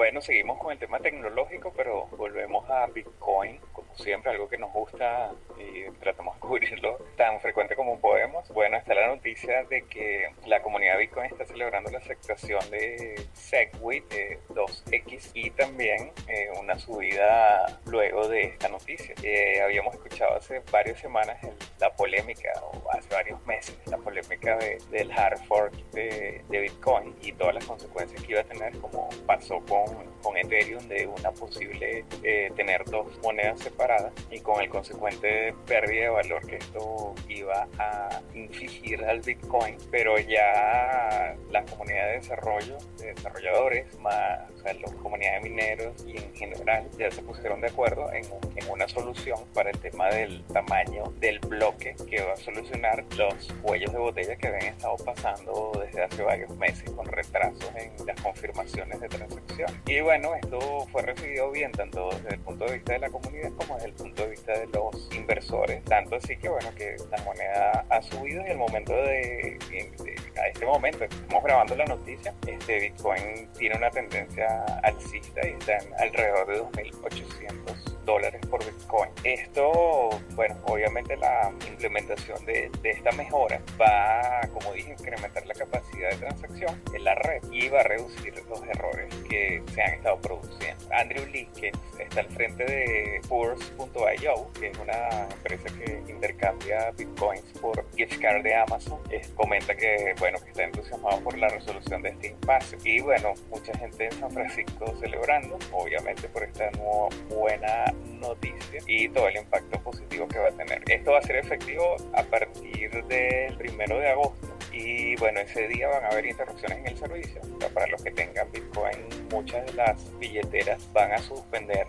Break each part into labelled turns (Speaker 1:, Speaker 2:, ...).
Speaker 1: Bueno, seguimos con el tema tecnológico, pero volvemos a Bitcoin, siempre, algo que nos gusta y tratamos de cubrirlo tan frecuente como podemos. Bueno, está la noticia de que la comunidad Bitcoin está celebrando la aceptación de Segwit 2X y también eh, una subida luego de esta noticia. Eh, habíamos escuchado hace varias semanas la polémica, o hace varios meses, la polémica del hard fork de, de Bitcoin y todas las consecuencias que iba a tener, como pasó con, con Ethereum, de una posible eh, tener dos monedas separadas y con el consecuente pérdida de valor que esto iba a infligir al Bitcoin, pero ya la comunidad de desarrollo, de desarrolladores, más o sea, la comunidad de mineros y en general ya se pusieron de acuerdo en, en una solución para el tema del tamaño del bloque que va a solucionar los cuellos de botella que habían estado pasando desde hace varios meses con retrasos en las confirmaciones de transacción. Y bueno, esto fue recibido bien tanto desde el punto de vista de la comunidad como desde el punto de vista de los inversores. Tanto así que bueno, que la moneda ha subido y el momento de, a este momento, estamos grabando la noticia, este Bitcoin tiene una tendencia alcista y está en alrededor de 2.800 dólares por Esto, bueno, obviamente la implementación de, de, esta mejora va, como dije, incrementar la capacidad de transacción en la red y va a reducir los errores que se han estado produciendo. Andrew Lee, que está al frente de Force.io, que es una empresa que intercambia bitcoins por gift card de Amazon, comenta que, bueno, que está entusiasmado por la resolución de este impasse. Y bueno, mucha gente en San Francisco celebrando, obviamente por esta nueva buena noticia y todo el impacto positivo que va a tener. Esto va a ser efectivo a partir del primero de agosto y bueno, ese día van a haber interrupciones en el servicio. para los que tengan Bitcoin, muchas de las billeteras van a suspender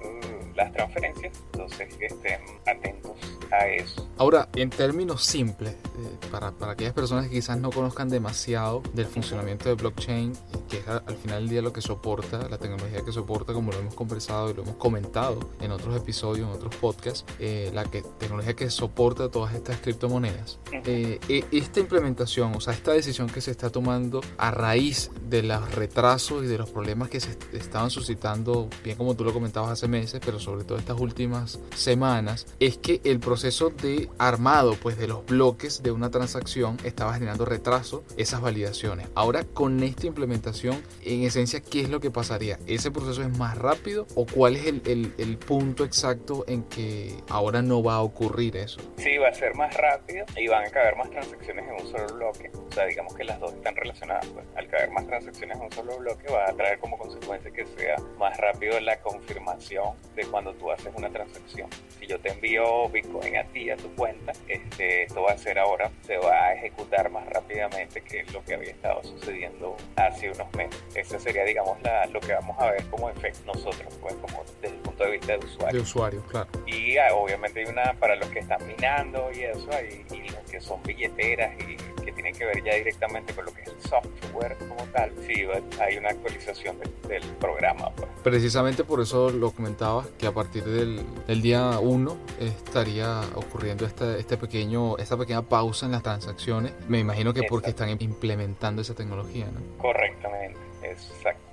Speaker 1: las transferencias, entonces estén atentos a eso.
Speaker 2: Ahora, en términos simples, eh, para, para, aquellas personas que quizás no conozcan demasiado del funcionamiento de blockchain, que es al final del día lo que soporta, la tecnología que soporta, como lo hemos conversado y lo hemos comentado en otros episodios, en otros podcasts, eh, la que, tecnología que soporta todas estas criptomonedas. Eh, e, esta implementación, o sea, esta decisión que se está tomando a raíz de los retrasos y de los problemas que se estaban suscitando, bien como tú lo comentabas hace meses, pero sobre todo estas últimas semanas, es que el proceso de armado pues de los bloques de una transacción estaba generando retraso esas validaciones. Ahora con esta implementación, en esencia, ¿qué es lo que pasaría? ¿Ese proceso es más rápido o cuál es el, el, el punto exacto en que ahora no va a ocurrir eso?
Speaker 1: Sí, va a ser más rápido y van a caber más transacciones en un solo bloque. O sea, digamos que las dos están relacionadas. Pues. Al caber más transacciones en un solo bloque va a traer como consecuencia que sea más rápido la confirmación de cuando tú haces una transacción. Si yo te envío Bitcoin a ti, a tu cuenta, este, esto va a ser ahora, se va a ejecutar más rápidamente que lo que había estado sucediendo hace unos meses. Eso sería, digamos, la, lo que vamos a ver como efecto nosotros, pues, como desde el punto de vista de usuario.
Speaker 2: De usuario, claro.
Speaker 1: Y ah, obviamente hay una para los que están minando y eso, hay, y los que son billeteras y que tienen que ver ya directamente con lo que es el software como tal, sí, hay una actualización del, programa. Pues.
Speaker 2: Precisamente por eso lo comentaba, que a partir del, del día 1 estaría ocurriendo este, este pequeño, esta pequeña pausa en las transacciones. Me imagino que porque están implementando esa tecnología, ¿no?
Speaker 1: Correctamente, exacto.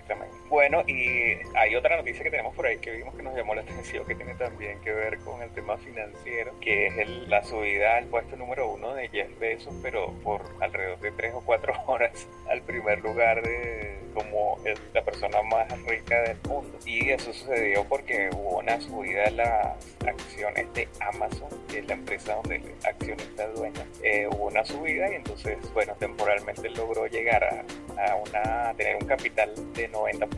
Speaker 1: Bueno, y hay otra noticia que tenemos por ahí que vimos que nos llamó la atención, que tiene también que ver con el tema financiero, que es la subida al puesto número uno de Jeff Bezos, pero por alrededor de tres o cuatro horas al primer lugar de como la persona más rica del mundo. Y eso sucedió porque hubo una subida de las acciones de Amazon, que es la empresa donde el accionista dueña. Eh, hubo una subida y entonces, bueno, temporalmente logró llegar a, una, a tener un capital de 90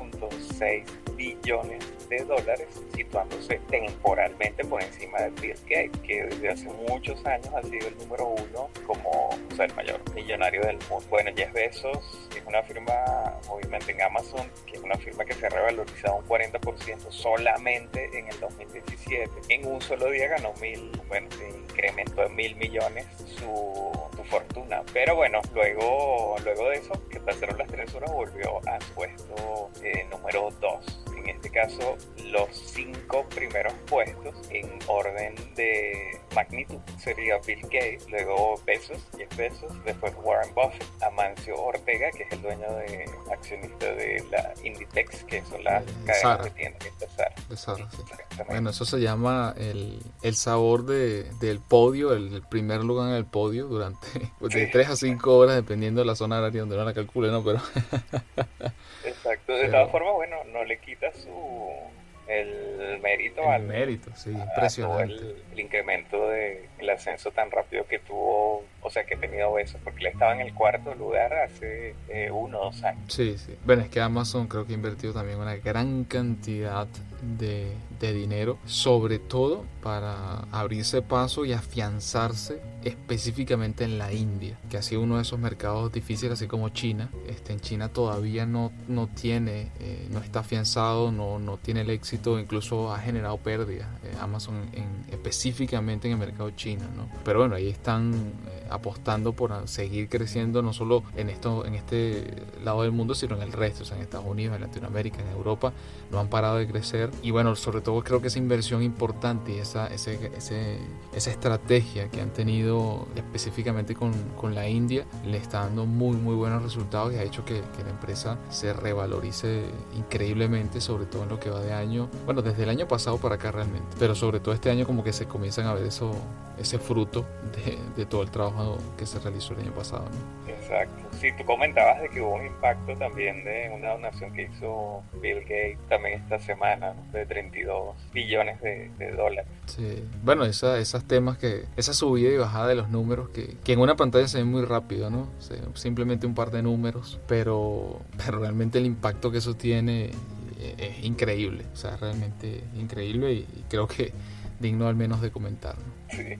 Speaker 1: 6 billones de dólares, situándose temporalmente por encima de Bill Gates, que desde hace muchos años ha sido el número uno como o el mayor millonario del mundo. Bueno, Jeff Bezos es una firma, obviamente en Amazon, que es una firma que se ha revalorizado un 40% solamente en el 2017. En un solo día ganó mil, bueno, se incrementó en mil millones su, su fortuna. Pero bueno, luego, luego de eso, que pasaron las tres horas, volvió a su puesto eh, número 2. Este caso, los cinco primeros puestos en orden de magnitud. Sería Bill Gates, luego Bezos, Jeff Bezos, después Warren Buffett, Amancio Ortega, que es el dueño de accionista de la Inditex, que son las cadenas de tiendas de Zara.
Speaker 2: De Zara sí. Bueno, eso se llama el, el sabor de, del podio, el, primer lugar en el podio durante de 3 a 5 horas, dependiendo de la zona área donde no la calcule, ¿no? Pero...
Speaker 1: Exacto, de todas formas, bueno, no le quita su el mérito
Speaker 2: el mérito, sí, impresionante.
Speaker 1: el, incremento de el ascenso tan rápido que tuvo, o sea, que tenido eso, porque le estaba en el cuarto lugar hace eh, uno o dos años.
Speaker 2: Sí, sí. Bueno, es que Amazon creo que ha invertido también una gran cantidad de, de dinero, sobre todo para abrirse paso y afianzarse específicamente en la India, que ha sido uno de esos mercados difíciles, así como China. Este, en China todavía no, no tiene, eh, no está afianzado, no, no tiene el éxito, incluso ha generado pérdidas. Eh, Amazon en, específicamente en el mercado chino, ¿no? Pero bueno, ahí están eh, apostando por seguir creciendo no solo en esto, en este lado del mundo, sino en el resto, o sea, en Estados Unidos, en Latinoamérica, en Europa, no han parado de crecer. Y bueno, sobre todo creo que esa inversión importante y esa, ese, ese, esa estrategia que han tenido específicamente con, con, la India le está dando muy muy buenos resultados y ha hecho que, que, la empresa se revalorice increíblemente, sobre todo en lo que va de año, bueno, desde el año pasado para acá realmente, pero sobre todo este año como que se comienzan a ver eso, ese fruto de, de todo el trabajo que se realizó el año pasado.
Speaker 1: Exacto. Sí, tú comentabas de que hubo un impacto también de una donación que hizo Bill Gates también esta semana, de 32 billones de, dólares.
Speaker 2: Sí, bueno, esa, esos temas que, esa subida y bajada de los números que, que en una pantalla se ve muy rápido, ¿no? simplemente un par de números, pero, pero realmente el impacto que eso tiene eh, es increíble, o sea, realmente increíble y, creo que digno al menos de comentar. ¿no?
Speaker 1: Sí.